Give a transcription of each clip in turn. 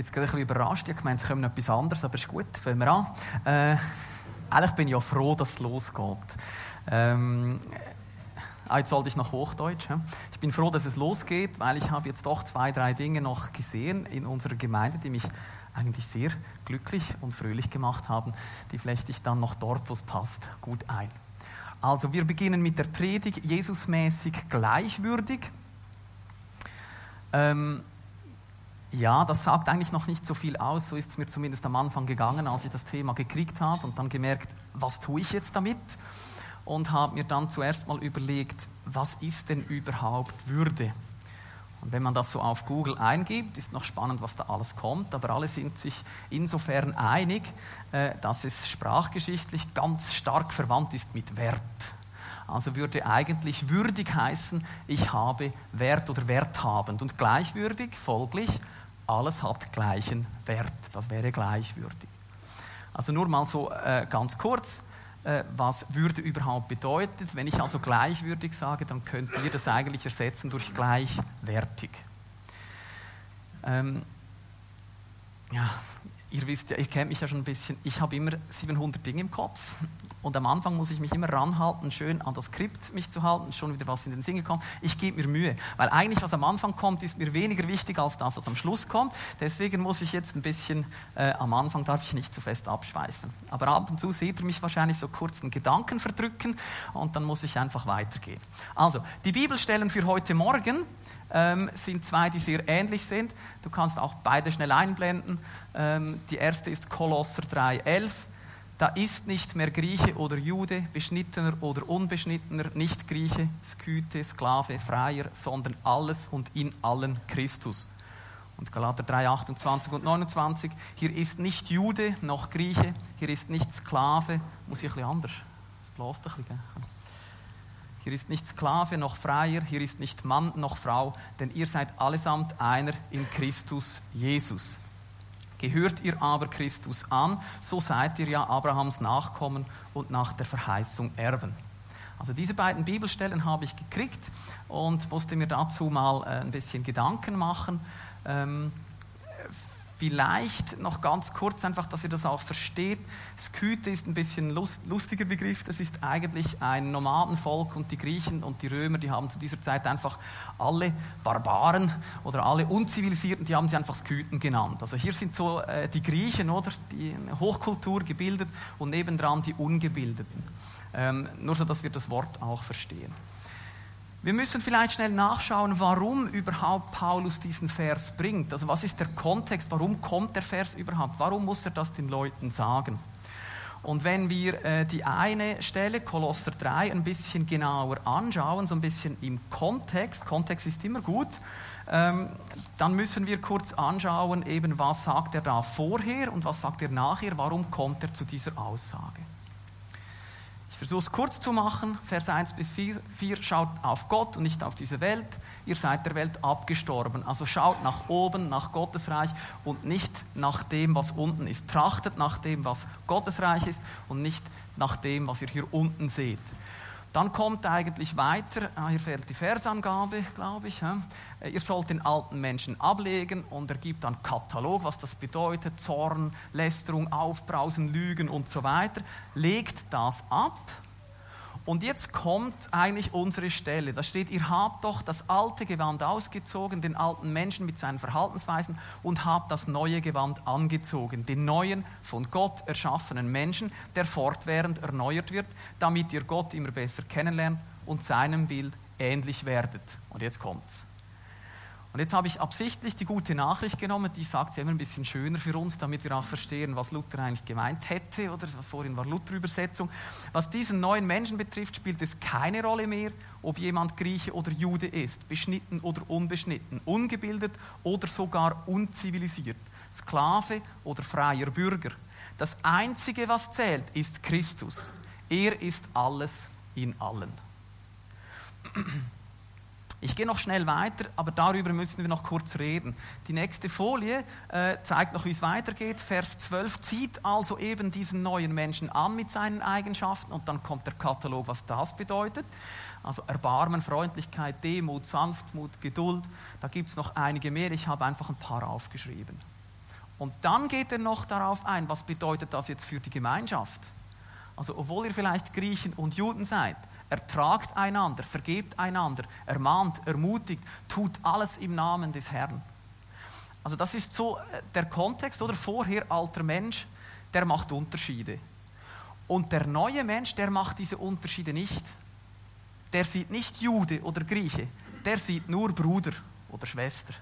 bin jetzt gerade ein bisschen überrascht. Ich meine, es kommt etwas anderes, aber ist gut, fangen wir an. Äh, eigentlich bin ich ja froh, dass es losgeht. Ähm, ah, jetzt sollte ich noch Hochdeutsch. Ich bin froh, dass es losgeht, weil ich habe jetzt doch zwei, drei Dinge noch gesehen in unserer Gemeinde, die mich eigentlich sehr glücklich und fröhlich gemacht haben. Die flechte ich dann noch dort, wo es passt, gut ein. Also wir beginnen mit der Predigt, Jesusmäßig gleichwürdig. Ähm, ja, das sagt eigentlich noch nicht so viel aus. So ist es mir zumindest am Anfang gegangen, als ich das Thema gekriegt habe und dann gemerkt, was tue ich jetzt damit? Und habe mir dann zuerst mal überlegt, was ist denn überhaupt Würde? Und wenn man das so auf Google eingibt, ist noch spannend, was da alles kommt, aber alle sind sich insofern einig, äh, dass es sprachgeschichtlich ganz stark verwandt ist mit Wert. Also würde eigentlich würdig heißen, ich habe Wert oder werthabend und gleichwürdig, folglich, alles hat gleichen Wert. Das wäre gleichwürdig. Also nur mal so äh, ganz kurz, äh, was Würde überhaupt bedeutet. Wenn ich also gleichwürdig sage, dann könnt ihr das eigentlich ersetzen durch gleichwertig. Ähm, ja, ihr wisst ja, ihr kennt mich ja schon ein bisschen, ich habe immer 700 Dinge im Kopf und am Anfang muss ich mich immer ranhalten, schön an das Skript mich zu halten, schon wieder was in den Sinn gekommen. Ich gebe mir Mühe, weil eigentlich was am Anfang kommt, ist mir weniger wichtig als das, was am Schluss kommt. Deswegen muss ich jetzt ein bisschen, äh, am Anfang darf ich nicht zu fest abschweifen. Aber ab und zu seht ihr mich wahrscheinlich so kurz einen Gedanken verdrücken und dann muss ich einfach weitergehen. Also, die Bibelstellen für heute Morgen ähm, sind zwei, die sehr ähnlich sind. Du kannst auch beide schnell einblenden. Ähm, die erste ist Kolosser 3,11. Da ist nicht mehr Grieche oder Jude, Beschnittener oder Unbeschnittener, nicht Grieche, Skythe, Sklave, Freier, sondern alles und in allen Christus. Und Galater 3, 28 und 29, hier ist nicht Jude noch Grieche, hier ist nicht Sklave, muss ich ein bisschen anders, das bläst ein bisschen. Hier ist nicht Sklave noch Freier, hier ist nicht Mann noch Frau, denn ihr seid allesamt einer in Christus Jesus. Gehört ihr aber Christus an, so seid ihr ja Abrahams Nachkommen und nach der Verheißung Erben. Also diese beiden Bibelstellen habe ich gekriegt und musste mir dazu mal äh, ein bisschen Gedanken machen. Vielleicht noch ganz kurz, einfach, dass ihr das auch versteht. Skythe ist ein bisschen lust, lustiger Begriff. Das ist eigentlich ein Nomadenvolk und die Griechen und die Römer, die haben zu dieser Zeit einfach alle Barbaren oder alle Unzivilisierten, die haben sie einfach Skythen genannt. Also hier sind so äh, die Griechen, oder? Die Hochkultur gebildet und nebendran die Ungebildeten. Ähm, nur so, dass wir das Wort auch verstehen. Wir müssen vielleicht schnell nachschauen, warum überhaupt Paulus diesen Vers bringt. Also was ist der Kontext? Warum kommt der Vers überhaupt? Warum muss er das den Leuten sagen? Und wenn wir äh, die eine Stelle, Kolosser 3, ein bisschen genauer anschauen, so ein bisschen im Kontext, Kontext ist immer gut, ähm, dann müssen wir kurz anschauen, eben was sagt er da vorher und was sagt er nachher, warum kommt er zu dieser Aussage versuche es kurz zu machen. Vers 1 bis 4, 4. Schaut auf Gott und nicht auf diese Welt. Ihr seid der Welt abgestorben. Also schaut nach oben, nach Gottes Reich und nicht nach dem, was unten ist. Trachtet nach dem, was Gottes Reich ist und nicht nach dem, was ihr hier unten seht. Dann kommt eigentlich weiter, ah, hier fehlt die Versangabe, glaube ich. Äh, ihr sollt den alten Menschen ablegen und er gibt dann Katalog, was das bedeutet, Zorn, Lästerung, Aufbrausen, Lügen und so weiter. Legt das ab und jetzt kommt eigentlich unsere Stelle. Da steht, ihr habt doch das alte Gewand ausgezogen, den alten Menschen mit seinen Verhaltensweisen und habt das neue Gewand angezogen, den neuen, von Gott erschaffenen Menschen, der fortwährend erneuert wird, damit ihr Gott immer besser kennenlernt und seinem Bild ähnlich werdet. Und jetzt kommt's. Und jetzt habe ich absichtlich die gute Nachricht genommen, die sagt sie immer ein bisschen schöner für uns, damit wir auch verstehen, was Luther eigentlich gemeint hätte, oder was vorhin war Luther-Übersetzung. Was diesen neuen Menschen betrifft, spielt es keine Rolle mehr, ob jemand Grieche oder Jude ist, beschnitten oder unbeschnitten, ungebildet oder sogar unzivilisiert, Sklave oder freier Bürger. Das Einzige, was zählt, ist Christus. Er ist alles in allen. Ich gehe noch schnell weiter, aber darüber müssen wir noch kurz reden. Die nächste Folie äh, zeigt noch, wie es weitergeht. Vers 12 zieht also eben diesen neuen Menschen an mit seinen Eigenschaften und dann kommt der Katalog, was das bedeutet. Also Erbarmen, Freundlichkeit, Demut, Sanftmut, Geduld. Da gibt es noch einige mehr. Ich habe einfach ein paar aufgeschrieben. Und dann geht er noch darauf ein, was bedeutet das jetzt für die Gemeinschaft? Also obwohl ihr vielleicht Griechen und Juden seid, ertragt einander, vergebt einander, ermahnt, ermutigt, tut alles im Namen des Herrn. Also das ist so äh, der Kontext, oder vorher alter Mensch, der macht Unterschiede. Und der neue Mensch, der macht diese Unterschiede nicht. Der sieht nicht Jude oder Grieche, der sieht nur Bruder oder Schwester.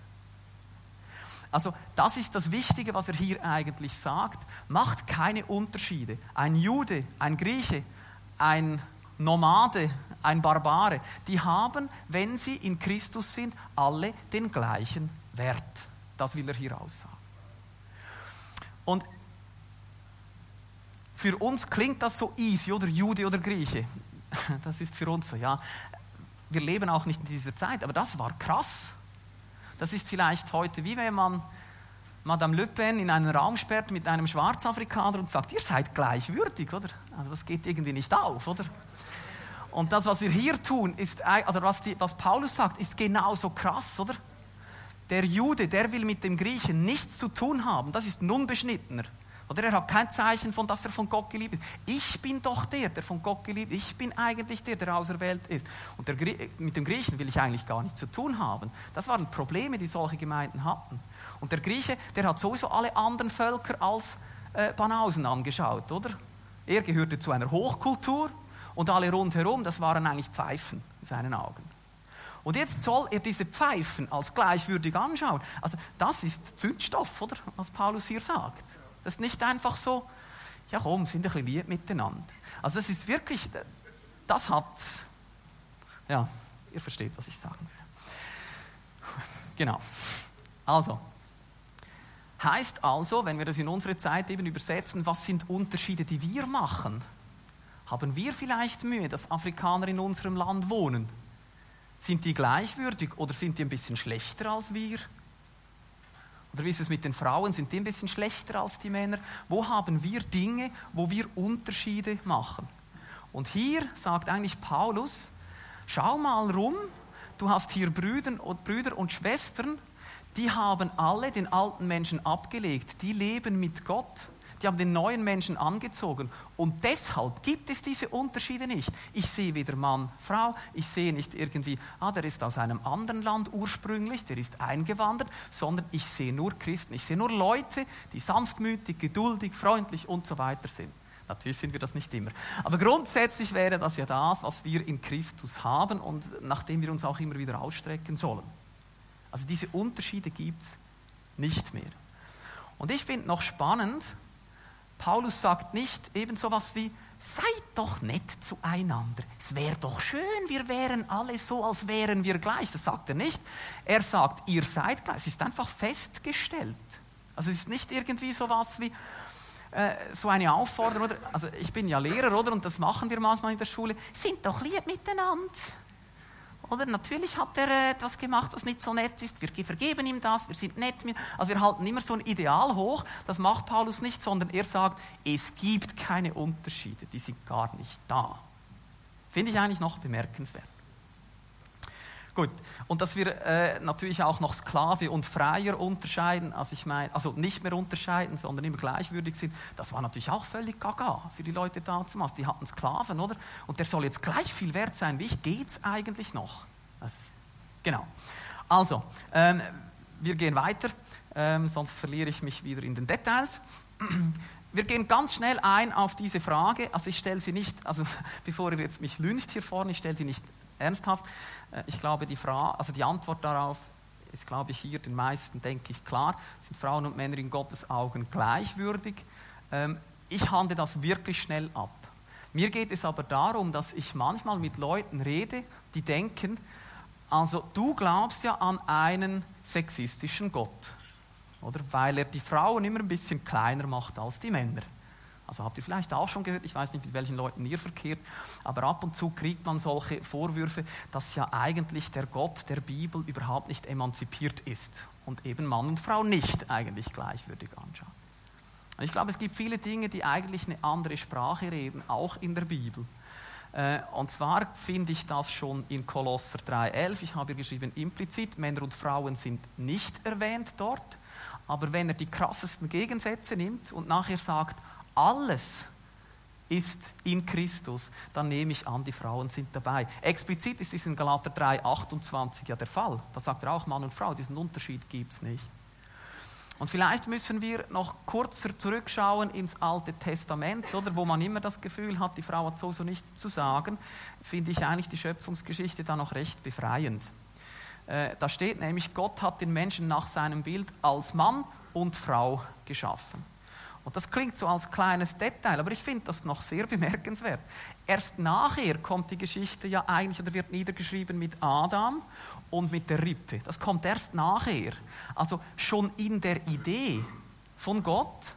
Also das ist das Wichtige, was er hier eigentlich sagt. Macht keine Unterschiede. Ein Jude, ein Grieche, ein Nomade, ein Barbare, die haben, wenn sie in Christus sind, alle den gleichen Wert. Das will er hier aussagen. Und für uns klingt das so easy, oder Jude oder Grieche. Das ist für uns so, ja. Wir leben auch nicht in dieser Zeit, aber das war krass. Das ist vielleicht heute wie wenn man Madame Le Pen in einen Raum sperrt mit einem Schwarzafrikaner und sagt, ihr seid gleichwürdig, oder? Also das geht irgendwie nicht auf, oder? Und das, was wir hier tun, ist, also was, die, was Paulus sagt, ist genauso krass, oder? Der Jude, der will mit dem Griechen nichts zu tun haben. Das ist ein Unbeschnittener. Oder er hat kein Zeichen von, dass er von Gott geliebt ist. Ich bin doch der, der von Gott geliebt ist. Ich bin eigentlich der, der auserwählt ist. Und mit dem Griechen will ich eigentlich gar nichts zu tun haben. Das waren Probleme, die solche Gemeinden hatten. Und der Grieche, der hat sowieso alle anderen Völker als äh, Banausen angeschaut, oder? Er gehörte zu einer Hochkultur und alle rundherum, das waren eigentlich Pfeifen in seinen Augen. Und jetzt soll er diese Pfeifen als gleichwürdig anschauen. Also das ist Zündstoff, oder? Was Paulus hier sagt. Das ist nicht einfach so, ja komm, sind ein bisschen lieb miteinander. Also es ist wirklich, das hat, ja, ihr versteht, was ich sagen will. Genau. Also, heißt also, wenn wir das in unsere Zeit eben übersetzen, was sind Unterschiede, die wir machen? Haben wir vielleicht Mühe, dass Afrikaner in unserem Land wohnen? Sind die gleichwürdig oder sind die ein bisschen schlechter als wir? Oder wie ist es mit den Frauen? Sind die ein bisschen schlechter als die Männer? Wo haben wir Dinge, wo wir Unterschiede machen? Und hier sagt eigentlich Paulus, schau mal rum, du hast hier Brüder und, Brüder und Schwestern, die haben alle den alten Menschen abgelegt, die leben mit Gott die haben den neuen Menschen angezogen. Und deshalb gibt es diese Unterschiede nicht. Ich sehe weder Mann, Frau, ich sehe nicht irgendwie, ah, der ist aus einem anderen Land ursprünglich, der ist eingewandert, sondern ich sehe nur Christen. Ich sehe nur Leute, die sanftmütig, geduldig, freundlich und so weiter sind. Natürlich sind wir das nicht immer. Aber grundsätzlich wäre das ja das, was wir in Christus haben und nach dem wir uns auch immer wieder ausstrecken sollen. Also diese Unterschiede gibt es nicht mehr. Und ich finde noch spannend, Paulus sagt nicht eben so was wie, seid doch nett zueinander. Es wäre doch schön, wir wären alle so, als wären wir gleich. Das sagt er nicht. Er sagt, ihr seid gleich. Es ist einfach festgestellt. Also es ist nicht irgendwie so was wie äh, so eine Aufforderung. Oder? Also ich bin ja Lehrer, oder? Und das machen wir manchmal in der Schule. Sind doch lieb miteinander. Oder natürlich hat er etwas äh, gemacht, was nicht so nett ist. Wir vergeben ihm das, wir sind nett mit. Also wir halten immer so ein Ideal hoch. Das macht Paulus nicht, sondern er sagt, es gibt keine Unterschiede, die sind gar nicht da. Finde ich eigentlich noch bemerkenswert. Gut, und dass wir äh, natürlich auch noch Sklave und Freier unterscheiden, also ich meine, also nicht mehr unterscheiden, sondern immer gleichwürdig sind, das war natürlich auch völlig gaga für die Leute damals. Die hatten Sklaven, oder? Und der soll jetzt gleich viel wert sein wie ich. Geht's eigentlich noch? Das, genau. Also, ähm, wir gehen weiter, ähm, sonst verliere ich mich wieder in den Details. Wir gehen ganz schnell ein auf diese Frage. Also ich stelle sie nicht, also bevor ihr jetzt mich lüncht hier vorne, ich stelle die nicht ernsthaft. Äh, ich glaube, die, Frage, also die Antwort darauf ist, glaube ich, hier den meisten, denke ich, klar. Sind Frauen und Männer in Gottes Augen gleichwürdig? Ähm, ich handle das wirklich schnell ab. Mir geht es aber darum, dass ich manchmal mit Leuten rede, die denken, also du glaubst ja an einen sexistischen Gott, oder? Weil er die Frauen immer ein bisschen kleiner macht als die Männer. Also habt ihr vielleicht auch schon gehört, ich weiß nicht, mit welchen Leuten ihr verkehrt, aber ab und zu kriegt man solche Vorwürfe, dass ja eigentlich der Gott der Bibel überhaupt nicht emanzipiert ist und eben Mann und Frau nicht eigentlich gleichwürdig anschaut. Und ich glaube, es gibt viele Dinge, die eigentlich eine andere Sprache reden, auch in der Bibel. Äh, und zwar finde ich das schon in Kolosser 3,11. Ich habe hier geschrieben, implizit, Männer und Frauen sind nicht erwähnt dort. Aber wenn er die krassesten Gegensätze nimmt und nachher sagt, alles ist in Christus, dann nehme ich an, die Frauen sind dabei. Explizit ist es in Galater 3, 28 ja der Fall. Da sagt er auch Mann und Frau, diesen Unterschied gibt es nicht. Und vielleicht müssen wir noch kurzer zurückschauen ins Alte Testament, oder wo man immer das Gefühl hat, die Frau hat so so nichts zu sagen, finde ich eigentlich die Schöpfungsgeschichte da noch recht befreiend. Äh, da steht nämlich, Gott hat den Menschen nach seinem Bild als Mann und Frau geschaffen. Und das klingt so als kleines Detail, aber ich finde das noch sehr bemerkenswert. Erst nachher kommt die Geschichte ja eigentlich oder wird niedergeschrieben mit Adam und mit der Rippe. Das kommt erst nachher. Also schon in der Idee von Gott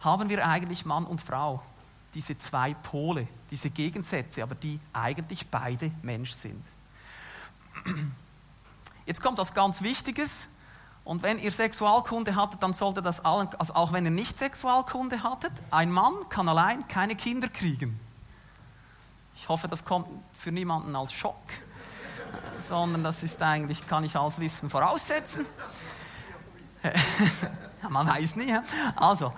haben wir eigentlich Mann und Frau, diese zwei Pole, diese Gegensätze, aber die eigentlich beide Mensch sind. Jetzt kommt was ganz Wichtiges. Und wenn ihr Sexualkunde hattet, dann sollte das allen, also auch wenn ihr nicht Sexualkunde hattet, ein Mann kann allein keine Kinder kriegen. Ich hoffe, das kommt für niemanden als Schock, sondern das ist eigentlich, kann ich als Wissen voraussetzen. Man weiß nie. Also,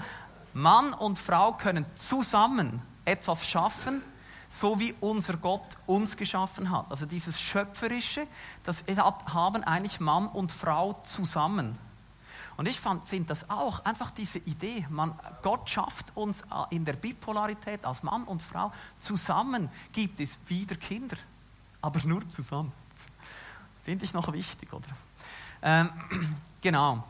Mann und Frau können zusammen etwas schaffen, so wie unser Gott uns geschaffen hat. Also dieses Schöpferische, das haben eigentlich Mann und Frau zusammen. Und ich finde das auch, einfach diese Idee, man, Gott schafft uns äh, in der Bipolarität als Mann und Frau, zusammen gibt es wieder Kinder, aber nur zusammen. Finde ich noch wichtig, oder? Ähm, genau.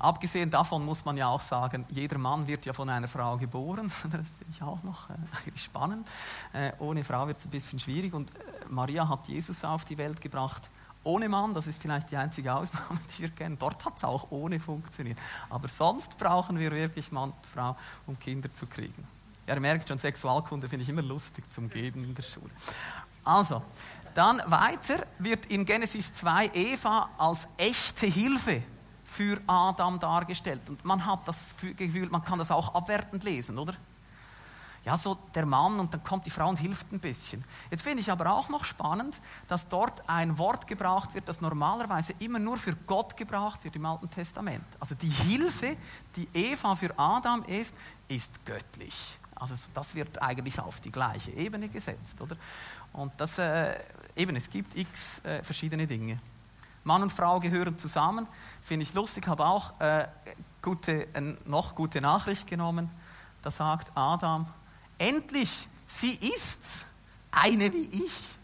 Abgesehen davon muss man ja auch sagen, jeder Mann wird ja von einer Frau geboren. Das finde ich auch noch äh, spannend. Äh, ohne Frau wird es ein bisschen schwierig. Und äh, Maria hat Jesus auf die Welt gebracht ohne Mann. Das ist vielleicht die einzige Ausnahme, die wir kennen. Dort hat es auch ohne funktioniert. Aber sonst brauchen wir wirklich Mann und Frau, um Kinder zu kriegen. Ihr merkt schon, Sexualkunde finde ich immer lustig zum Geben in der Schule. Also, dann weiter wird in Genesis 2 Eva als echte Hilfe für Adam dargestellt. Und man hat das Gefühl, man kann das auch abwertend lesen, oder? Ja, so der Mann und dann kommt die Frau und hilft ein bisschen. Jetzt finde ich aber auch noch spannend, dass dort ein Wort gebraucht wird, das normalerweise immer nur für Gott gebraucht wird im Alten Testament. Also die Hilfe, die Eva für Adam ist, ist göttlich. Also das wird eigentlich auf die gleiche Ebene gesetzt, oder? Und das, äh, eben, es gibt x äh, verschiedene Dinge. Mann und Frau gehören zusammen. Finde ich lustig, habe auch äh, gute, äh, noch gute Nachricht genommen. Da sagt Adam, endlich, sie ist's, eine wie ich.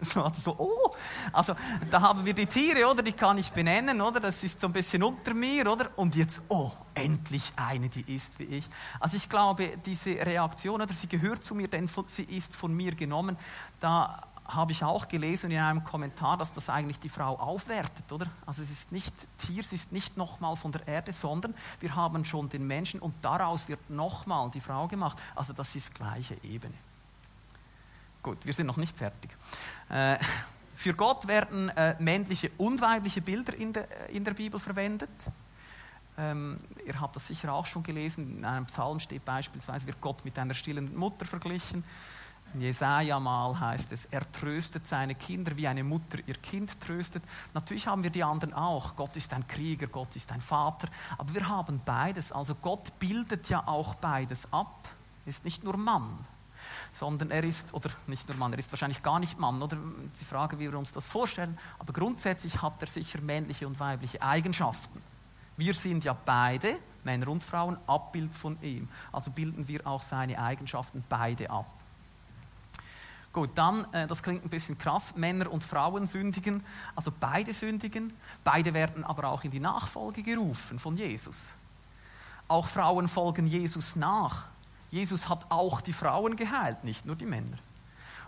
So, oh, also da haben wir die Tiere, oder? Die kann ich benennen, oder? Das ist so ein bisschen unter mir, oder? Und jetzt, oh, endlich eine, die ist wie ich. Also ich glaube, diese Reaktion, oder sie gehört zu mir, denn sie ist von mir genommen, da habe ich auch gelesen in einem Kommentar, dass das eigentlich die Frau aufwertet, oder? Also es ist nicht Tier, es ist nicht nochmal von der Erde, sondern wir haben schon den Menschen und daraus wird nochmal die Frau gemacht. Also das ist gleiche Ebene. Gut, wir sind noch nicht fertig. Äh, für Gott werden äh, männliche und weibliche Bilder in der, in der Bibel verwendet. Ähm, ihr habt das sicher auch schon gelesen. In einem Psalm steht beispielsweise, wird Gott mit einer stillen Mutter verglichen. Jesaja mal heißt es, er tröstet seine Kinder, wie eine Mutter ihr Kind tröstet. Natürlich haben wir die anderen auch. Gott ist ein Krieger, Gott ist ein Vater. Aber wir haben beides. Also Gott bildet ja auch beides ab. Ist nicht nur Mann, sondern er ist, oder nicht nur Mann, er ist wahrscheinlich gar nicht Mann, oder die Frage, wie wir uns das vorstellen. Aber grundsätzlich hat er sicher männliche und weibliche Eigenschaften. Wir sind ja beide, Männer und Frauen, Abbild von ihm. Also bilden wir auch seine Eigenschaften beide ab. Gut, dann, äh, das klingt ein bisschen krass, Männer und Frauen sündigen, also beide sündigen, beide werden aber auch in die Nachfolge gerufen von Jesus. Auch Frauen folgen Jesus nach. Jesus hat auch die Frauen geheilt, nicht nur die Männer.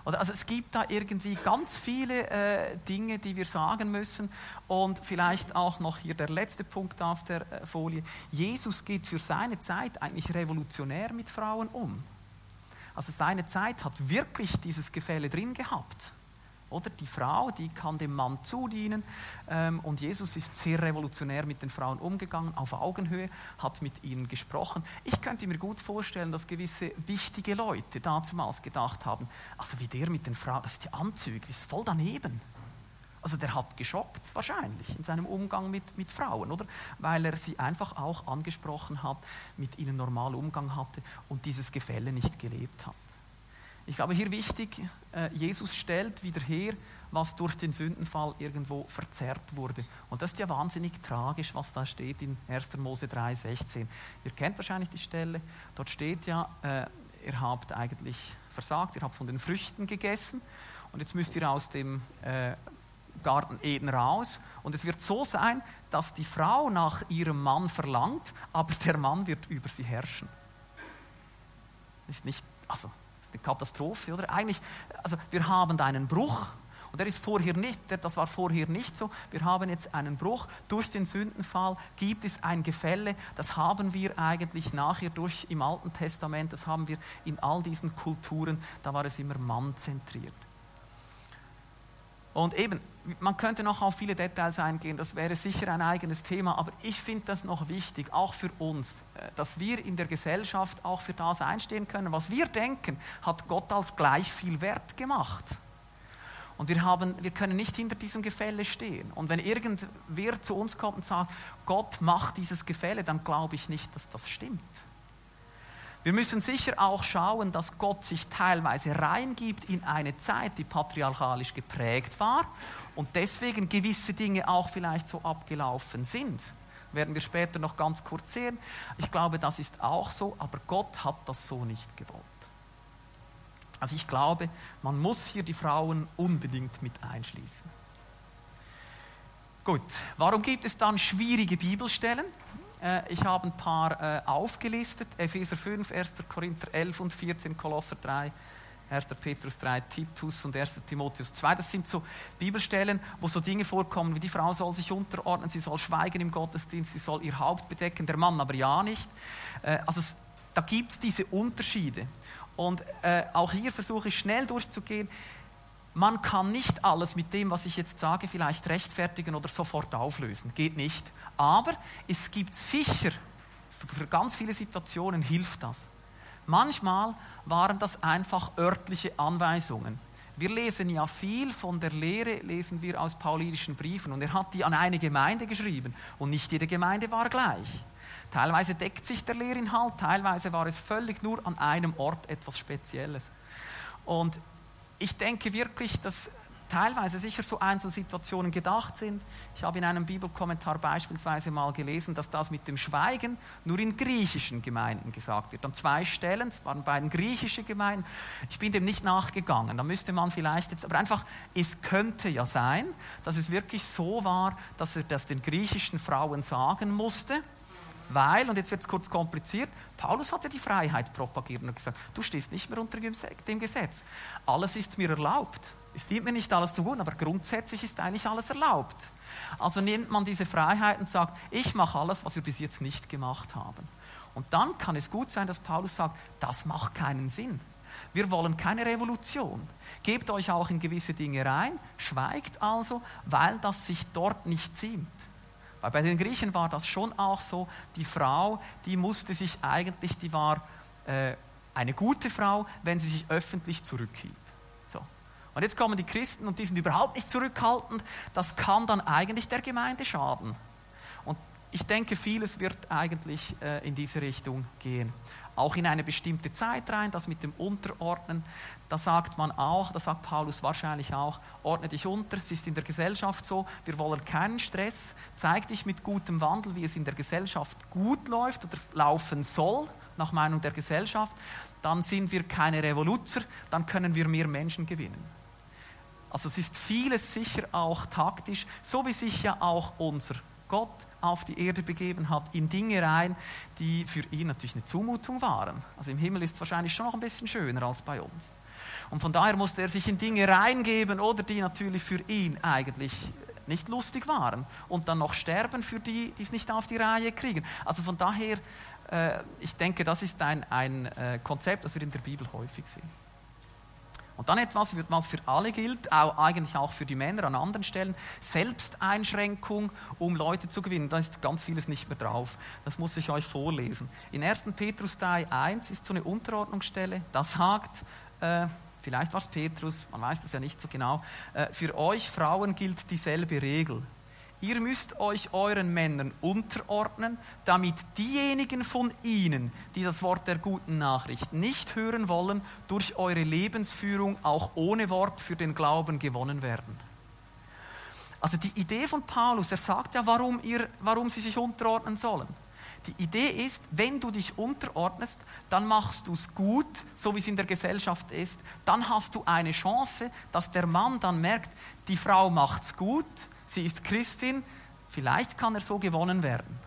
Also es gibt da irgendwie ganz viele äh, Dinge, die wir sagen müssen. Und vielleicht auch noch hier der letzte Punkt auf der äh, Folie. Jesus geht für seine Zeit eigentlich revolutionär mit Frauen um. Also seine Zeit hat wirklich dieses Gefälle drin gehabt. Oder die Frau, die kann dem Mann zudienen ähm, und Jesus ist sehr revolutionär mit den Frauen umgegangen, auf Augenhöhe, hat mit ihnen gesprochen. Ich könnte mir gut vorstellen, dass gewisse wichtige Leute damals gedacht haben, also wie der mit den Frauen, das ist ja anzüglich, das ist voll daneben. Also der hat geschockt wahrscheinlich in seinem Umgang mit, mit Frauen, oder? Weil er sie einfach auch angesprochen hat, mit ihnen normal Umgang hatte und dieses Gefälle nicht gelebt hat. Ich glaube, hier wichtig, äh, Jesus stellt wieder her, was durch den Sündenfall irgendwo verzerrt wurde. Und das ist ja wahnsinnig tragisch, was da steht in 1. Mose 3,16. Ihr kennt wahrscheinlich die Stelle. Dort steht ja, äh, ihr habt eigentlich versagt, ihr habt von den Früchten gegessen und jetzt müsst ihr aus dem äh, Garten Eden raus. Und es wird so sein, dass die Frau nach ihrem Mann verlangt, aber der Mann wird über sie herrschen. Ist nicht, also eine Katastrophe, oder? Eigentlich, also wir haben einen Bruch und der ist vorher nicht, das war vorher nicht so. Wir haben jetzt einen Bruch. Durch den Sündenfall gibt es ein Gefälle. Das haben wir eigentlich nachher durch im Alten Testament, das haben wir in all diesen Kulturen, da war es immer mannzentriert. Und eben, man könnte noch auf viele Details eingehen, das wäre sicher ein eigenes Thema, aber ich finde das noch wichtig, auch für uns, äh, dass wir in der Gesellschaft auch für das einstehen können. Was wir denken, hat Gott als gleich viel Wert gemacht. Und wir, haben, wir können nicht hinter diesem Gefälle stehen. Und wenn irgendwer zu uns kommt und sagt, Gott macht dieses Gefälle, dann glaube ich nicht, dass das stimmt. Wir müssen sicher auch schauen, dass Gott sich teilweise reingibt in eine Zeit, die patriarchalisch geprägt war und deswegen gewisse Dinge auch vielleicht so abgelaufen sind. Werden wir später noch ganz kurz sehen. Ich glaube, das ist auch so, aber Gott hat das so nicht gewollt. Also ich glaube, man muss hier die Frauen unbedingt mit einschließen. Gut, warum gibt es dann schwierige Bibelstellen? Äh, ich habe ein paar äh, aufgelistet. Epheser 5, 1. Korinther 11 und 14, Kolosser 3, 1. Petrus 3, Titus und 1. Timotheus 2. Das sind so Bibelstellen, wo so Dinge vorkommen, wie die Frau soll sich unterordnen, sie soll schweigen im Gottesdienst, sie soll ihr Haupt bedecken, der Mann aber ja nicht. Äh, also es, da gibt es diese Unterschiede. Und auch hier versuche ich schnell durchzugehen. Man kann nicht alles mit dem, was ich jetzt sage, vielleicht rechtfertigen oder sofort auflösen. Geht nicht. Aber es gibt sicher, für ganz viele Situationen hilft das. Manchmal waren das einfach örtliche Anweisungen. Wir lesen ja viel von der Lehre, lesen wir aus paulinischen Briefen. Und er hat die an eine Gemeinde geschrieben. Und nicht jede Gemeinde war gleich. Teilweise deckt sich der Lehrinhalt, teilweise war es völlig nur an einem Ort etwas Spezielles. Und ich denke wirklich, dass teilweise sicher so Einzelsituationen gedacht sind. Ich habe in einem Bibelkommentar beispielsweise mal gelesen, dass das mit dem Schweigen nur in griechischen Gemeinden gesagt wird. An zwei Stellen, es waren beiden griechische Gemeinden. Ich bin dem nicht nachgegangen. Da müsste man vielleicht jetzt, aber einfach, es könnte ja sein, dass es wirklich so war, dass er das den griechischen Frauen sagen musste weil, und jetzt wird es kurz kompliziert, Paulus hat ja die Freiheit propagiert und gesagt, du stehst nicht mehr unter dem Gesetz. Alles ist mir erlaubt. Es dient mir nicht alles zu gut, aber grundsätzlich ist eigentlich alles erlaubt. Also nimmt man diese Freiheit und sagt, ich mache alles, was wir bis jetzt nicht gemacht haben. Und dann kann es gut sein, dass Paulus sagt, das macht keinen Sinn. Wir wollen keine Revolution. Gebt euch auch in gewisse Dinge rein, schweigt also, weil das sich dort nicht ziemt. Weil bei den Griechen war das schon auch so, die Frau, die musste sich eigentlich, die war äh, eine gute Frau, wenn sie sich öffentlich zurückhielt. So. Und jetzt kommen die Christen und die sind überhaupt nicht zurückhaltend. Das kann dann eigentlich der Gemeinde schaden. Ich denke, vieles wird eigentlich äh, in diese Richtung gehen. Auch in eine bestimmte Zeit rein, das mit dem Unterordnen, da sagt man auch, da sagt Paulus wahrscheinlich auch, ordne dich unter, es ist in der Gesellschaft so, wir wollen keinen Stress, zeig dich mit gutem Wandel, wie es in der Gesellschaft gut läuft oder laufen soll, nach Meinung der Gesellschaft, dann sind wir keine Revoluzer, dann können wir mehr Menschen gewinnen. Also es ist vieles sicher auch taktisch, so wie sich ja auch unser Gott auf die Erde begeben hat, in Dinge rein, die für ihn natürlich eine Zumutung waren. Also im Himmel ist es wahrscheinlich schon noch ein bisschen schöner als bei uns. Und von daher musste er sich in Dinge reingeben, oder die natürlich für ihn eigentlich nicht lustig waren. Und dann noch sterben für die, die es nicht auf die Reihe kriegen. Also von daher, äh, ich denke, das ist ein, ein äh, Konzept, das wir in der Bibel häufig sehen. Und dann etwas, was für alle gilt, auch, eigentlich auch für die Männer an anderen Stellen, Selbsteinschränkung, um Leute zu gewinnen. Da ist ganz vieles nicht mehr drauf. Das muss ich euch vorlesen. In 1. Petrus 3, 1 ist so eine Unterordnungsstelle, da sagt, äh, vielleicht war es Petrus, man weiß das ja nicht so genau, äh, für euch Frauen gilt dieselbe Regel. Ihr müsst euch euren Männern unterordnen, damit diejenigen von ihnen, die das Wort der guten Nachricht nicht hören wollen, durch eure Lebensführung auch ohne Wort für den Glauben gewonnen werden. Also die Idee von Paulus, er sagt ja, warum, ihr, warum sie sich unterordnen sollen. Die Idee ist, wenn du dich unterordnest, dann machst du es gut, so wie es in der Gesellschaft ist. Dann hast du eine Chance, dass der Mann dann merkt, die Frau macht es gut, sie ist Christin, vielleicht kann er so gewonnen werden.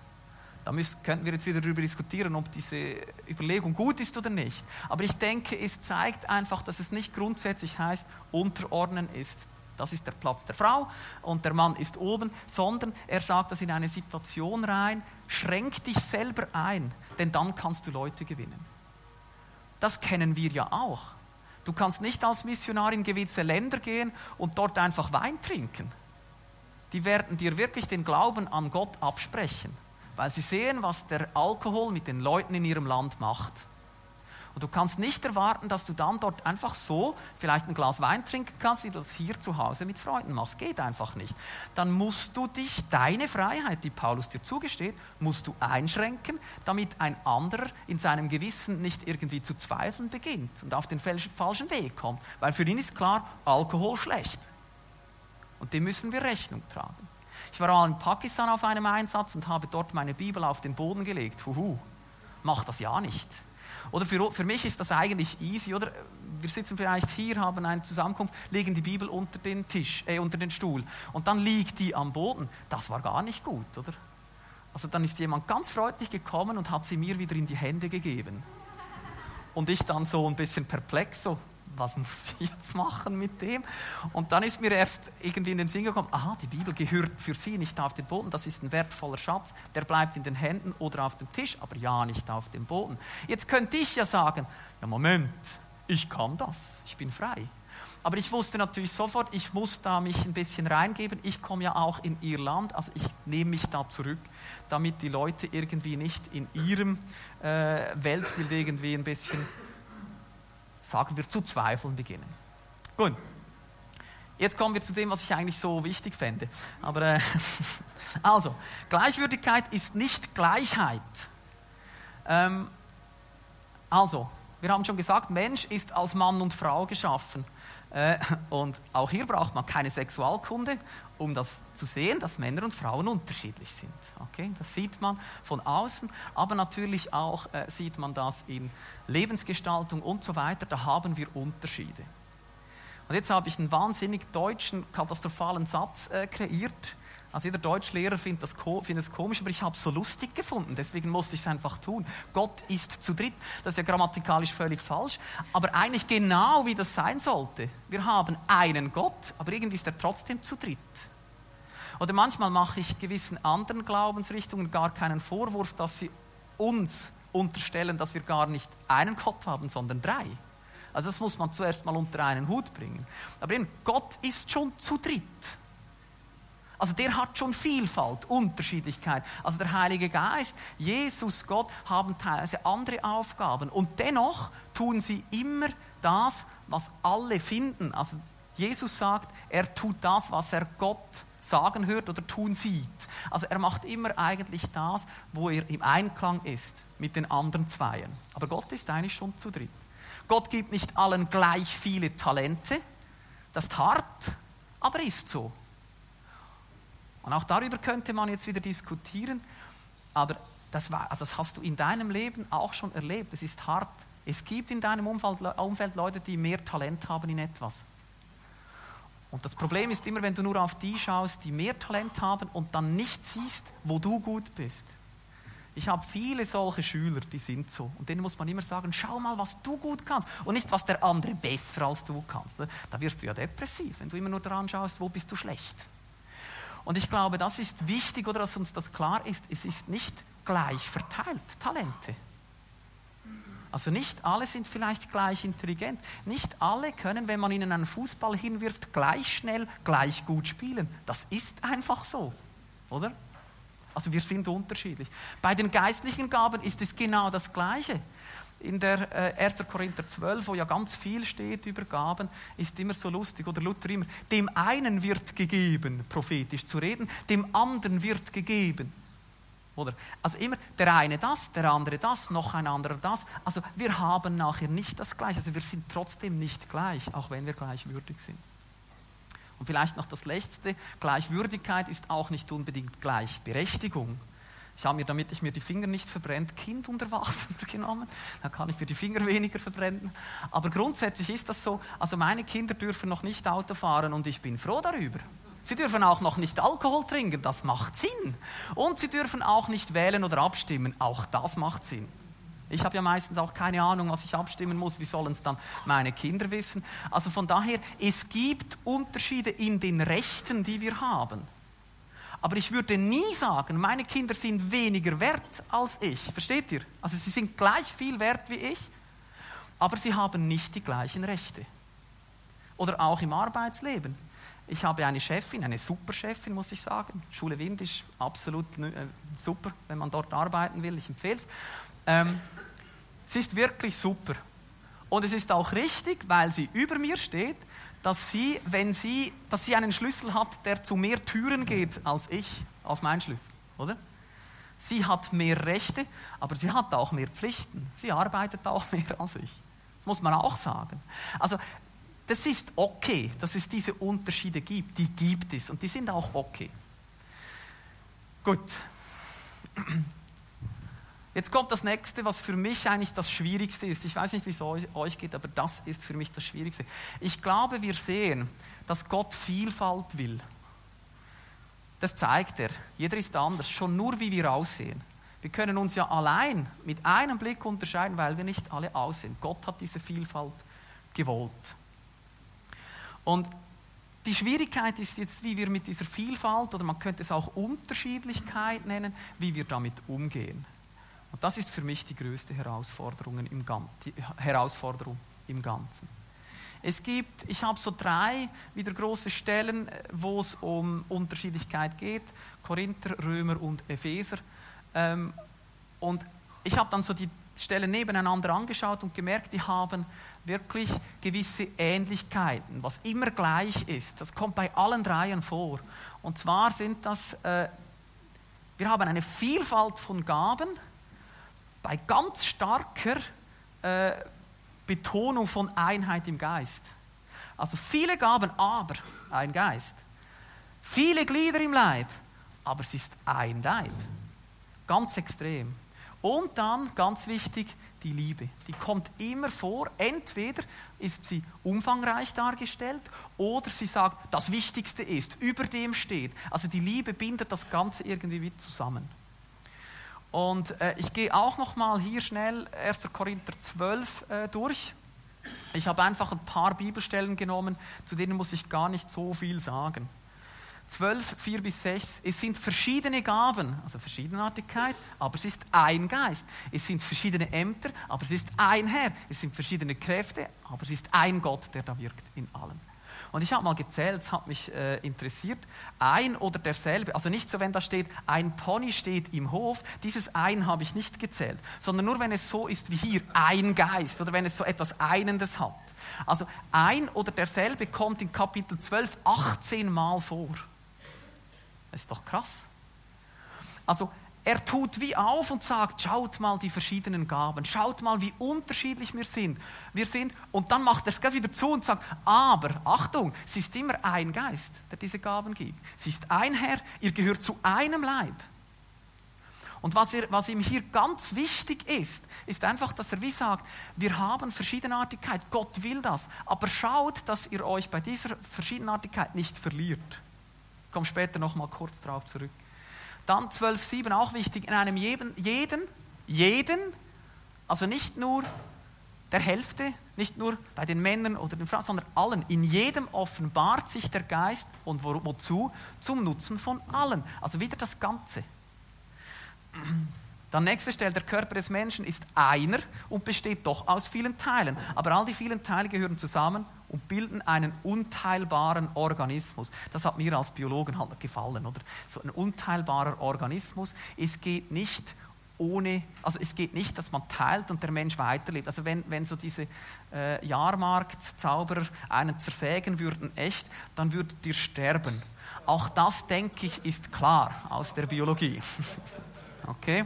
Da könnten wir jetzt wieder darüber diskutieren, ob diese Überlegung gut ist oder nicht. Aber ich denke, es zeigt einfach, dass es nicht grundsätzlich heißt, unterordnen ist. Das ist der Platz der Frau und der Mann ist oben, sondern er sagt das in eine Situation rein, schränk dich selber ein, denn dann kannst du Leute gewinnen. Das kennen wir ja auch. Du kannst nicht als Missionar in gewisse Länder gehen und dort einfach Wein trinken die werden dir wirklich den Glauben an Gott absprechen, weil sie sehen, was der Alkohol mit den Leuten in ihrem Land macht. Und du kannst nicht erwarten, dass du dann dort einfach so vielleicht ein Glas Wein trinken kannst, wie du das hier zu Hause mit Freunden machst. Geht einfach nicht. Dann musst du dich, deine Freiheit, die Paulus dir zugesteht, musst du einschränken, damit ein anderer in seinem Gewissen nicht irgendwie zu zweifeln beginnt und auf den falschen Weg kommt. Weil für ihn ist klar, Alkohol schlecht. Und dem müssen wir Rechnung tragen. Ich war in Pakistan auf einem Einsatz und habe dort meine Bibel auf den Boden gelegt. Huhu, mach das ja nicht. Oder für, für mich ist das eigentlich easy, oder? Wir sitzen vielleicht hier, haben eine Zusammenkunft, legen die Bibel unter den Tisch, äh, unter den Stuhl und dann liegt die am Boden. Das war gar nicht gut, oder? Also dann ist jemand ganz freundlich gekommen und hat sie mir wieder in die Hände gegeben. Und ich dann so ein bisschen perplex, so, was muss ich jetzt machen mit dem? Und dann ist mir erst irgendwie in den Sinn gekommen, aha, die Bibel gehört für sie nicht auf den Boden, das ist ein wertvoller Schatz, der bleibt in den Händen oder auf dem Tisch, aber ja nicht auf dem Boden. Jetzt könnte ich ja sagen, ja Moment, ich kann das, ich bin frei. Aber ich wusste natürlich sofort, ich muss da mich ein bisschen reingeben. Ich komme ja auch in ihr Land, also ich nehme mich da zurück, damit die Leute irgendwie nicht in ihrem äh, Weltbild irgendwie ein bisschen sagen wir, zu zweifeln beginnen. Gut. Jetzt kommen wir zu dem, was ich eigentlich so wichtig fände. Aber äh, also, Gleichwürdigkeit ist nicht Gleichheit. Ähm, also, wir haben schon gesagt, Mensch ist als Mann und Frau geschaffen. Äh, und auch hier braucht man keine Sexualkunde, um das zu sehen, dass Männer und Frauen unterschiedlich sind. Okay? Das sieht man von außen, aber natürlich auch äh, sieht man das in Lebensgestaltung und so weiter. Da haben wir Unterschiede. Und jetzt habe ich einen wahnsinnig deutschen, katastrophalen Satz äh, kreiert. Also jeder Deutschlehrer findet, das, findet es komisch, aber ich habe es so lustig gefunden, deswegen musste ich es einfach tun. Gott ist zu dritt, das ist ja grammatikalisch völlig falsch, aber eigentlich genau wie das sein sollte. Wir haben einen Gott, aber irgendwie ist er trotzdem zu dritt. Oder manchmal mache ich gewissen anderen Glaubensrichtungen gar keinen Vorwurf, dass sie uns unterstellen, dass wir gar nicht einen Gott haben, sondern drei. Also das muss man zuerst mal unter einen Hut bringen. Aber eben, Gott ist schon zu dritt. Also der hat schon Vielfalt, Unterschiedlichkeit. Also der Heilige Geist, Jesus, Gott haben teilweise andere Aufgaben und dennoch tun sie immer das, was alle finden. Also Jesus sagt, er tut das, was er Gott sagen hört oder tun sieht. Also er macht immer eigentlich das, wo er im Einklang ist mit den anderen Zweien. Aber Gott ist eigentlich schon zu dritt. Gott gibt nicht allen gleich viele Talente. Das ist hart, aber ist so. Und auch darüber könnte man jetzt wieder diskutieren, aber das, war, also das hast du in deinem Leben auch schon erlebt. Es ist hart. Es gibt in deinem Umfeld, Umfeld Leute, die mehr Talent haben in etwas. Und das Problem ist immer, wenn du nur auf die schaust, die mehr Talent haben und dann nicht siehst, wo du gut bist. Ich habe viele solche Schüler, die sind so. Und denen muss man immer sagen, schau mal, was du gut kannst. Und nicht, was der andere besser als du kannst. Da wirst du ja depressiv, wenn du immer nur daran schaust, wo bist du schlecht. Und ich glaube, das ist wichtig, oder dass uns das klar ist. Es ist nicht gleich verteilt, Talente. Also nicht alle sind vielleicht gleich intelligent. Nicht alle können, wenn man ihnen einen Fußball hinwirft, gleich schnell, gleich gut spielen. Das ist einfach so, oder? Also wir sind unterschiedlich. Bei den geistlichen Gaben ist es genau das Gleiche. In der äh, 1. Korinther 12, wo ja ganz viel steht über Gaben, ist immer so lustig, oder Luther immer, dem einen wird gegeben, prophetisch zu reden, dem anderen wird gegeben. Oder? Also immer der eine das, der andere das, noch ein anderer das. Also wir haben nachher nicht das Gleiche. Also wir sind trotzdem nicht gleich, auch wenn wir gleichwürdig sind. Und vielleicht noch das Letzte, Gleichwürdigkeit ist auch nicht unbedingt Gleichberechtigung. Ich habe mir, damit ich mir die Finger nicht verbrennt, Kind und Erwachsener genommen. Dann kann ich mir die Finger weniger verbrennen. Aber grundsätzlich ist das so. Also meine Kinder dürfen noch nicht Auto fahren und ich bin froh darüber. Sie dürfen auch noch nicht Alkohol trinken, das macht Sinn. Und sie dürfen auch nicht wählen oder abstimmen, auch das macht Sinn. Ich habe ja meistens auch keine Ahnung, was ich abstimmen muss. Wie sollen es dann meine Kinder wissen? Also von daher, es gibt Unterschiede in den Rechten, die wir haben. Aber ich würde nie sagen, meine Kinder sind weniger wert als ich. Versteht ihr? Also sie sind gleich viel wert wie ich, aber sie haben nicht die gleichen Rechte. Oder auch im Arbeitsleben. Ich habe eine Chefin, eine super Chefin, muss ich sagen. Schule Wind ist absolut äh, super, wenn man dort arbeiten will. Ich empfehle es. Ähm, sie ist wirklich super. Und es ist auch richtig, weil sie über mir steht, dass sie, wenn sie, dass sie einen Schlüssel hat, der zu mehr Türen geht als ich auf meinen Schlüssel, oder? Sie hat mehr Rechte, aber sie hat auch mehr Pflichten. Sie arbeitet auch mehr als ich. Das muss man auch sagen. Also, das ist okay, dass es diese Unterschiede gibt. Die gibt es und die sind auch okay. Gut. Jetzt kommt das nächste, was für mich eigentlich das Schwierigste ist. Ich weiß nicht, wie es euch geht, aber das ist für mich das Schwierigste. Ich glaube, wir sehen, dass Gott Vielfalt will. Das zeigt er. Jeder ist anders, schon nur wie wir aussehen. Wir können uns ja allein mit einem Blick unterscheiden, weil wir nicht alle aussehen. Gott hat diese Vielfalt gewollt. Und die Schwierigkeit ist jetzt, wie wir mit dieser Vielfalt, oder man könnte es auch Unterschiedlichkeit nennen, wie wir damit umgehen. Und das ist für mich die größte Herausforderung im, Herausforderung im Ganzen. Es gibt, ich habe so drei wieder große Stellen, äh, wo es um Unterschiedlichkeit geht: Korinther, Römer und Epheser. Ähm, und ich habe dann so die Stellen nebeneinander angeschaut und gemerkt, die haben wirklich gewisse Ähnlichkeiten, was immer gleich ist. Das kommt bei allen dreien vor. Und zwar sind das, äh, wir haben eine Vielfalt von Gaben, bei ganz starker äh, Betonung von Einheit im Geist. Also viele Gaben, aber ein Geist. Viele Glieder im Leib, aber es ist ein Leib. Ganz extrem. Und dann, ganz wichtig, die Liebe. Die kommt immer vor. Entweder ist sie umfangreich dargestellt oder sie sagt, das Wichtigste ist, über dem steht. Also die Liebe bindet das Ganze irgendwie zusammen. Und äh, ich gehe auch noch mal hier schnell 1. Korinther 12 äh, durch. Ich habe einfach ein paar Bibelstellen genommen, zu denen muss ich gar nicht so viel sagen. 12, 4 bis 6, es sind verschiedene Gaben, also Verschiedenartigkeit, aber es ist ein Geist. Es sind verschiedene Ämter, aber es ist ein Herr. Es sind verschiedene Kräfte, aber es ist ein Gott, der da wirkt in allen. Und ich habe mal gezählt, es hat mich äh, interessiert, ein oder derselbe, also nicht so, wenn da steht, ein Pony steht im Hof, dieses ein habe ich nicht gezählt, sondern nur, wenn es so ist wie hier, ein Geist oder wenn es so etwas Einendes hat. Also ein oder derselbe kommt in Kapitel 12 18 Mal vor. Das ist doch krass. Also er tut wie auf und sagt, schaut mal die verschiedenen Gaben, schaut mal, wie unterschiedlich wir sind. Wir sind und dann macht er es wieder zu und sagt, aber Achtung, es ist immer ein Geist, der diese Gaben gibt. Es ist ein Herr, ihr gehört zu einem Leib. Und was, er, was ihm hier ganz wichtig ist, ist einfach, dass er wie sagt, wir haben Verschiedenartigkeit, Gott will das, aber schaut, dass ihr euch bei dieser Verschiedenartigkeit nicht verliert. Ich komme später noch mal kurz darauf zurück. Dann 12,7 auch wichtig, in einem jeden, jeden, jeden, also nicht nur der Hälfte, nicht nur bei den Männern oder den Frauen, sondern allen. In jedem offenbart sich der Geist und wo, wozu? Zum Nutzen von allen. Also wieder das Ganze. Dann nächste Stelle, der Körper des Menschen ist einer und besteht doch aus vielen Teilen. Aber all die vielen Teile gehören zusammen und bilden einen unteilbaren Organismus. Das hat mir als Biologen halt gefallen, oder? So ein unteilbarer Organismus. Es geht nicht ohne, also es geht nicht, dass man teilt und der Mensch weiterlebt. Also wenn, wenn so diese äh, Jahrmarkt-Zauberer einen zersägen würden, echt, dann würdet ihr sterben. Auch das, denke ich, ist klar aus der Biologie. okay?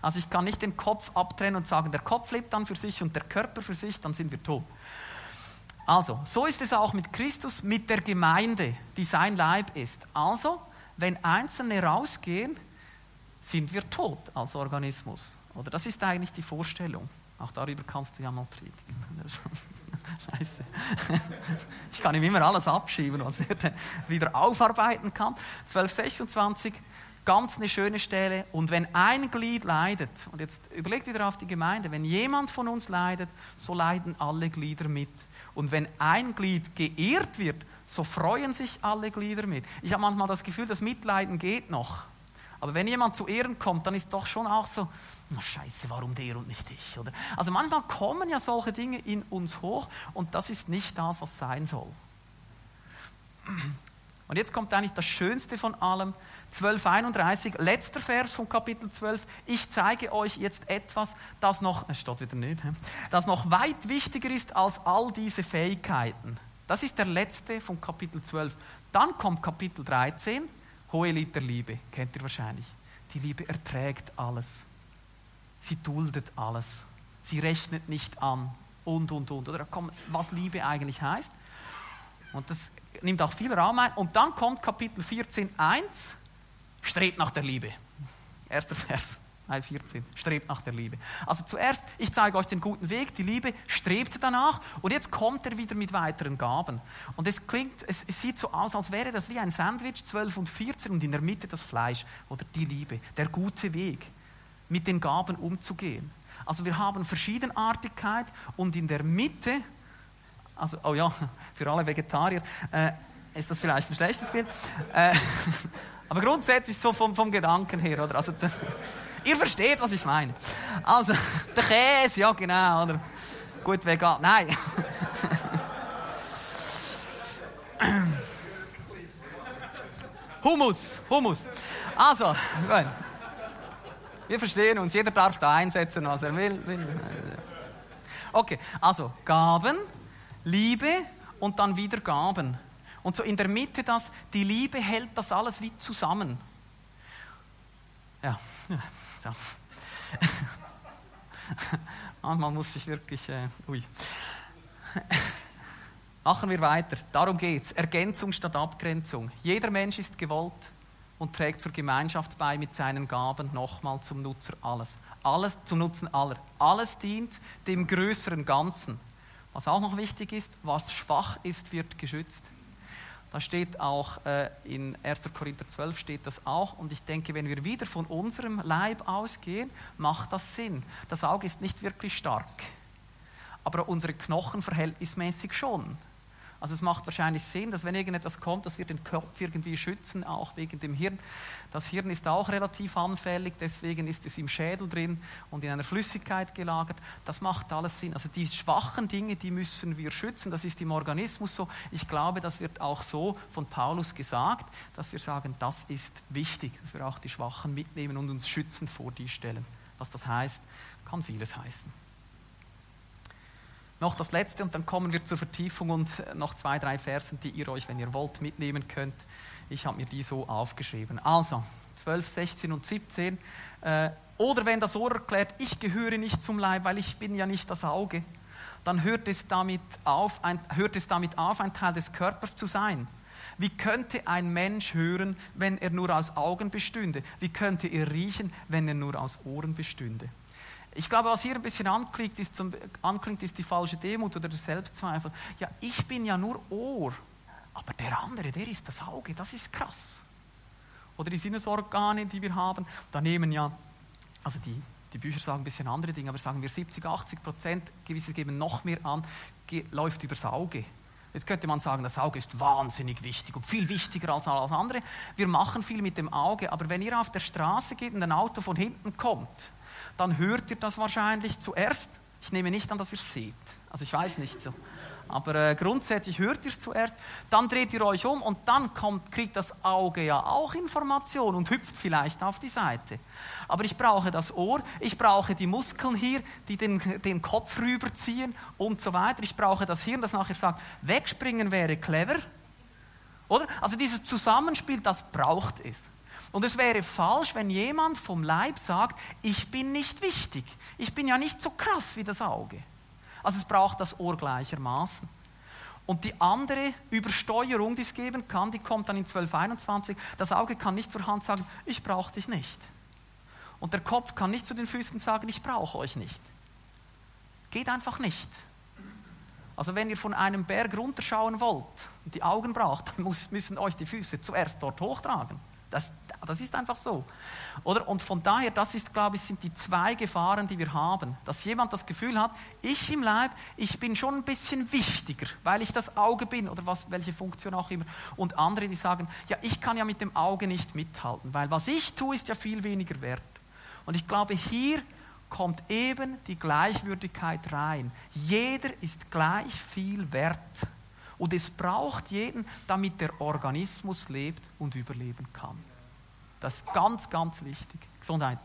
Also ich kann nicht den Kopf abtrennen und sagen, der Kopf lebt dann für sich und der Körper für sich, dann sind wir tot. Also, so ist es auch mit Christus, mit der Gemeinde, die sein Leib ist. Also, wenn Einzelne rausgehen, sind wir tot als Organismus. Oder das ist eigentlich die Vorstellung. Auch darüber kannst du ja mal predigen. Scheiße. Ich kann ihm immer alles abschieben, was er wieder aufarbeiten kann. 1226, ganz eine schöne Stelle. Und wenn ein Glied leidet, und jetzt überlegt wieder auf die Gemeinde, wenn jemand von uns leidet, so leiden alle Glieder mit. Und wenn ein Glied geehrt wird, so freuen sich alle Glieder mit. Ich habe manchmal das Gefühl, das Mitleiden geht noch. Aber wenn jemand zu Ehren kommt, dann ist doch schon auch so, na scheiße, warum der und nicht ich? Oder? Also manchmal kommen ja solche Dinge in uns hoch und das ist nicht das, was sein soll. Und jetzt kommt eigentlich das Schönste von allem, 1231, letzter Vers von Kapitel 12. Ich zeige euch jetzt etwas, das noch, es steht wieder nicht, das noch weit wichtiger ist als all diese Fähigkeiten. Das ist der letzte von Kapitel 12. Dann kommt Kapitel 13 Hohe Lied der Liebe, kennt ihr wahrscheinlich. Die Liebe erträgt alles. Sie duldet alles. Sie rechnet nicht an. Und, und, und. Oder was Liebe eigentlich heißt. Und das nimmt auch viel Raum ein. Und dann kommt Kapitel 14, 1. Strebt nach der Liebe. Erster Vers. 14. Strebt nach der Liebe. Also zuerst, ich zeige euch den guten Weg, die Liebe strebt danach und jetzt kommt er wieder mit weiteren Gaben. Und es klingt, es, es sieht so aus, als wäre das wie ein Sandwich, 12 und 14 und in der Mitte das Fleisch oder die Liebe, der gute Weg, mit den Gaben umzugehen. Also wir haben Verschiedenartigkeit und in der Mitte, also, oh ja, für alle Vegetarier, äh, ist das vielleicht ein schlechtes Bild. Äh, aber grundsätzlich so vom, vom Gedanken her, oder? Also, Ihr versteht, was ich meine. Also, der Käse, ja genau, oder? Gut vegan, nein. Humus, Humus. Also, gut. Wir verstehen uns, jeder darf da einsetzen, was er will. Okay, also Gaben, Liebe und dann wieder Gaben. Und so in der Mitte das, die Liebe hält das alles wie zusammen. Ja. So. Manchmal muss ich wirklich. Äh, ui. Machen wir weiter. Darum geht es. Ergänzung statt Abgrenzung. Jeder Mensch ist gewollt und trägt zur Gemeinschaft bei mit seinen Gaben nochmal zum Nutzer alles. Alles zum Nutzen aller. Alles dient dem größeren Ganzen. Was auch noch wichtig ist, was schwach ist, wird geschützt. Da steht auch äh, in 1. Korinther 12 steht das auch. Und ich denke, wenn wir wieder von unserem Leib ausgehen, macht das Sinn. Das Auge ist nicht wirklich stark, aber unsere Knochen verhältnismäßig schon. Also es macht wahrscheinlich Sinn, dass wenn irgendetwas kommt, dass wir den Kopf irgendwie schützen, auch wegen dem Hirn. Das Hirn ist auch relativ anfällig, deswegen ist es im Schädel drin und in einer Flüssigkeit gelagert. Das macht alles Sinn. Also die schwachen Dinge, die müssen wir schützen. Das ist im Organismus so. Ich glaube, das wird auch so von Paulus gesagt, dass wir sagen, das ist wichtig, dass wir auch die Schwachen mitnehmen und uns schützen vor die Stellen. Was das heißt, kann vieles heißen noch das letzte und dann kommen wir zur Vertiefung und noch zwei, drei Versen, die ihr euch, wenn ihr wollt, mitnehmen könnt. Ich habe mir die so aufgeschrieben. Also 12, 16 und 17. Äh, oder wenn das Ohr erklärt, ich gehöre nicht zum Leib, weil ich bin ja nicht das Auge, dann hört es damit auf, ein, hört es damit auf ein Teil des Körpers zu sein. Wie könnte ein Mensch hören, wenn er nur aus Augen bestünde? Wie könnte er riechen, wenn er nur aus Ohren bestünde? Ich glaube, was hier ein bisschen anklingt ist, zum, anklingt, ist die falsche Demut oder der Selbstzweifel. Ja, ich bin ja nur Ohr, aber der andere, der ist das Auge, das ist krass. oder die Sinnesorgane, die wir haben. Da nehmen ja, also die, die Bücher sagen ein bisschen andere Dinge, aber sagen wir 70, 80 Prozent, gewisse geben noch mehr an, läuft übers Auge. Jetzt könnte man sagen, das Auge ist wahnsinnig wichtig und viel wichtiger als alles andere. Wir machen viel mit dem Auge, aber wenn ihr auf der Straße geht und ein Auto von hinten kommt, dann hört ihr das wahrscheinlich zuerst. Ich nehme nicht an, dass ihr es seht. Also ich weiß nicht so. Aber äh, grundsätzlich hört ihr es zuerst, dann dreht ihr euch um und dann kommt, kriegt das Auge ja auch Information und hüpft vielleicht auf die Seite. Aber ich brauche das Ohr, ich brauche die Muskeln hier, die den, den Kopf rüberziehen und so weiter. Ich brauche das Hirn, das nachher sagt, wegspringen wäre clever. Oder? Also dieses Zusammenspiel, das braucht es. Und es wäre falsch, wenn jemand vom Leib sagt, ich bin nicht wichtig. Ich bin ja nicht so krass wie das Auge. Also es braucht das Ohr gleichermaßen. Und die andere Übersteuerung, die es geben kann, die kommt dann in 1221. Das Auge kann nicht zur Hand sagen, ich brauche dich nicht. Und der Kopf kann nicht zu den Füßen sagen, ich brauche euch nicht. Geht einfach nicht. Also wenn ihr von einem Berg runterschauen wollt und die Augen braucht, dann müssen euch die Füße zuerst dort hochtragen. Das, das ist einfach so. Oder? Und von daher, das ist, glaube ich, sind die zwei Gefahren, die wir haben. Dass jemand das Gefühl hat, ich im Leib, ich bin schon ein bisschen wichtiger, weil ich das Auge bin oder was, welche Funktion auch immer. Und andere, die sagen, ja, ich kann ja mit dem Auge nicht mithalten, weil was ich tue, ist ja viel weniger wert. Und ich glaube, hier kommt eben die Gleichwürdigkeit rein. Jeder ist gleich viel wert. Und es braucht jeden, damit der Organismus lebt und überleben kann. Das ist ganz, ganz wichtig. Gesundheit.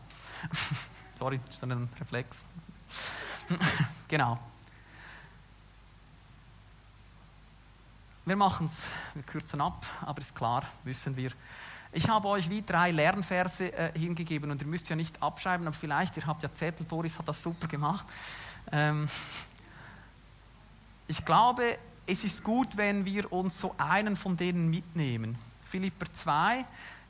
Sorry, das ist ein Reflex. genau. Wir machen es, wir kürzen ab, aber ist klar, wissen wir. Ich habe euch wie drei Lernverse äh, hingegeben und ihr müsst ja nicht abschreiben, aber vielleicht, ihr habt ja Zettel, Boris hat das super gemacht. Ähm, ich glaube, es ist gut, wenn wir uns so einen von denen mitnehmen. Philipper 2,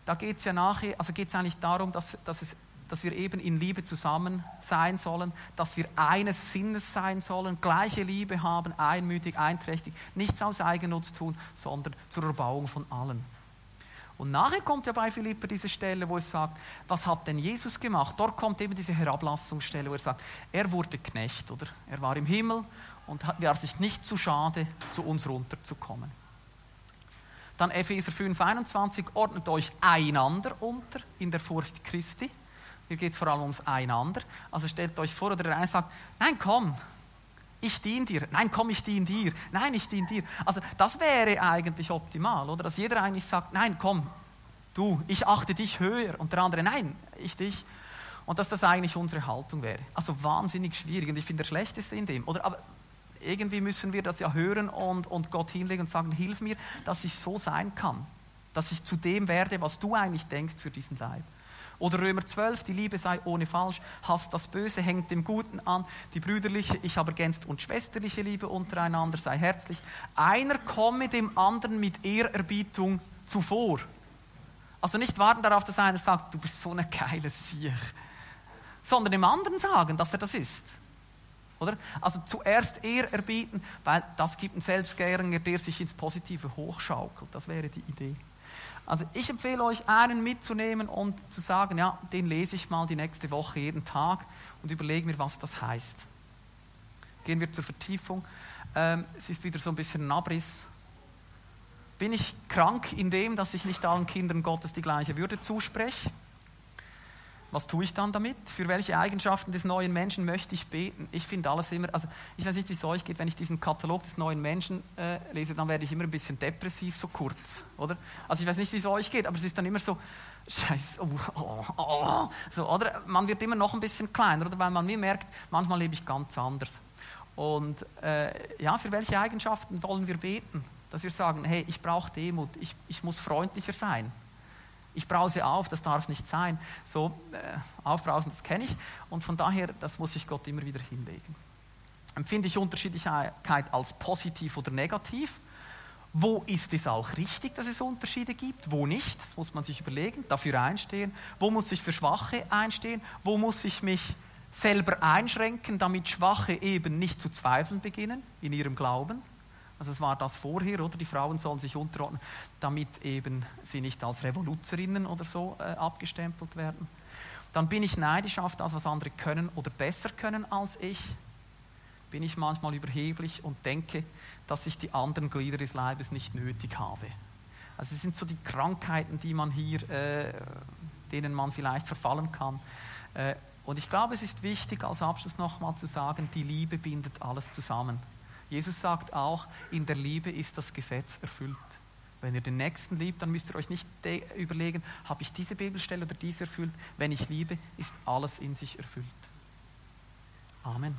da geht es ja nachher, also geht es eigentlich darum, dass, dass, es, dass wir eben in Liebe zusammen sein sollen, dass wir eines Sinnes sein sollen, gleiche Liebe haben, einmütig, einträchtig, nichts aus Eigennutz tun, sondern zur Erbauung von allen. Und nachher kommt ja bei Philipper diese Stelle, wo es sagt, was hat denn Jesus gemacht? Dort kommt eben diese Herablassungsstelle, wo er sagt, er wurde Knecht, oder? Er war im Himmel und war sich nicht zu schade, zu uns runterzukommen. Dann Epheser 5, 21, ordnet euch einander unter in der Furcht Christi. Hier geht es vor allem ums Einander. Also stellt euch vor, oder der eine sagt, nein, komm, ich diene dir. Nein, komm, ich diene dir. Nein, ich diene dir. Also das wäre eigentlich optimal, oder? Dass jeder eigentlich sagt, nein, komm, du, ich achte dich höher. Und der andere, nein, ich dich. Und dass das eigentlich unsere Haltung wäre. Also wahnsinnig schwierig. Und ich bin der Schlechteste in dem. Oder, aber irgendwie müssen wir das ja hören und, und Gott hinlegen und sagen, hilf mir, dass ich so sein kann, dass ich zu dem werde, was du eigentlich denkst für diesen Leib. Oder Römer 12, die Liebe sei ohne Falsch, hasst das Böse, hängt dem Guten an, die brüderliche, ich aber ergänzt und schwesterliche Liebe untereinander sei herzlich. Einer komme dem anderen mit Ehrerbietung zuvor. Also nicht warten darauf, dass einer sagt, du bist so eine geile Siech, sondern dem anderen sagen, dass er das ist. Oder? Also zuerst Ehrerbieten, weil das gibt einen Selbstgänger, der sich ins Positive hochschaukelt. Das wäre die Idee. Also ich empfehle euch, einen mitzunehmen und zu sagen, ja, den lese ich mal die nächste Woche jeden Tag und überlege mir, was das heißt. Gehen wir zur Vertiefung. Ähm, es ist wieder so ein bisschen ein Abriss. Bin ich krank in dem, dass ich nicht allen Kindern Gottes die gleiche Würde zuspreche? Was tue ich dann damit? Für welche Eigenschaften des neuen Menschen möchte ich beten? Ich finde alles immer, also ich weiß nicht, wie es euch geht, wenn ich diesen Katalog des neuen Menschen äh, lese, dann werde ich immer ein bisschen depressiv, so kurz, oder? Also ich weiß nicht, wie es euch geht, aber es ist dann immer so, Scheiße, oh, oh, oh, so, oder? Man wird immer noch ein bisschen kleiner, oder? Weil man mir merkt, manchmal lebe ich ganz anders. Und äh, ja, für welche Eigenschaften wollen wir beten? Dass wir sagen, hey, ich brauche Demut, ich, ich muss freundlicher sein ich brause auf, das darf nicht sein. So, äh, aufbrausen, das kenne ich. Und von daher, das muss sich Gott immer wieder hinlegen. Empfinde ich Unterschiedlichkeit als positiv oder negativ? Wo ist es auch richtig, dass es Unterschiede gibt? Wo nicht? Das muss man sich überlegen, dafür einstehen. Wo muss ich für Schwache einstehen? Wo muss ich mich selber einschränken, damit Schwache eben nicht zu zweifeln beginnen in ihrem Glauben? Also es war das vorher, oder? Die Frauen sollen sich unterordnen, damit eben sie nicht als Revoluzerinnen oder so äh, abgestempelt werden. Dann bin ich neidisch auf das, was andere können oder besser können als ich. Bin ich manchmal überheblich und denke, dass ich die anderen Glieder des Leibes nicht nötig habe. Also es sind so die Krankheiten, die man hier, äh, denen man vielleicht verfallen kann. Äh, und ich glaube, es ist wichtig, als Abschluss nochmal zu sagen, die Liebe bindet alles zusammen. Jesus sagt auch, in der Liebe ist das Gesetz erfüllt. Wenn ihr den Nächsten liebt, dann müsst ihr euch nicht überlegen, habe ich diese Bibelstelle oder diese erfüllt. Wenn ich liebe, ist alles in sich erfüllt. Amen.